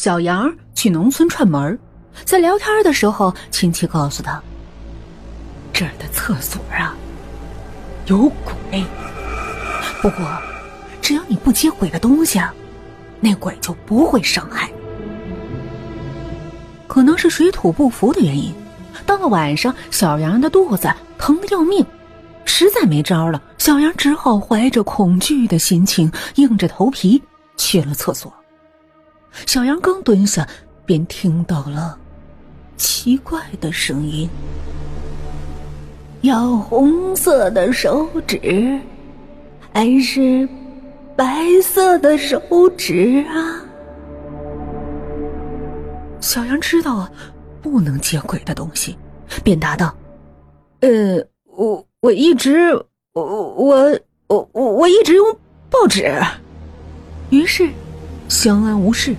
小杨去农村串门在聊天的时候，亲戚告诉他：“这儿的厕所啊，有鬼。不过，只要你不接鬼的东西，啊那鬼就不会伤害。”可能是水土不服的原因，到了晚上，小杨的肚子疼得要命，实在没招了，小杨只好怀着恐惧的心情，硬着头皮去了厕所。小杨刚蹲下，便听到了奇怪的声音：“要红色的手指，还是白色的手指啊？”小杨知道啊，不能接鬼的东西，便答道：“呃，我我一直，我我我我我一直用报纸。”于是。相安无事。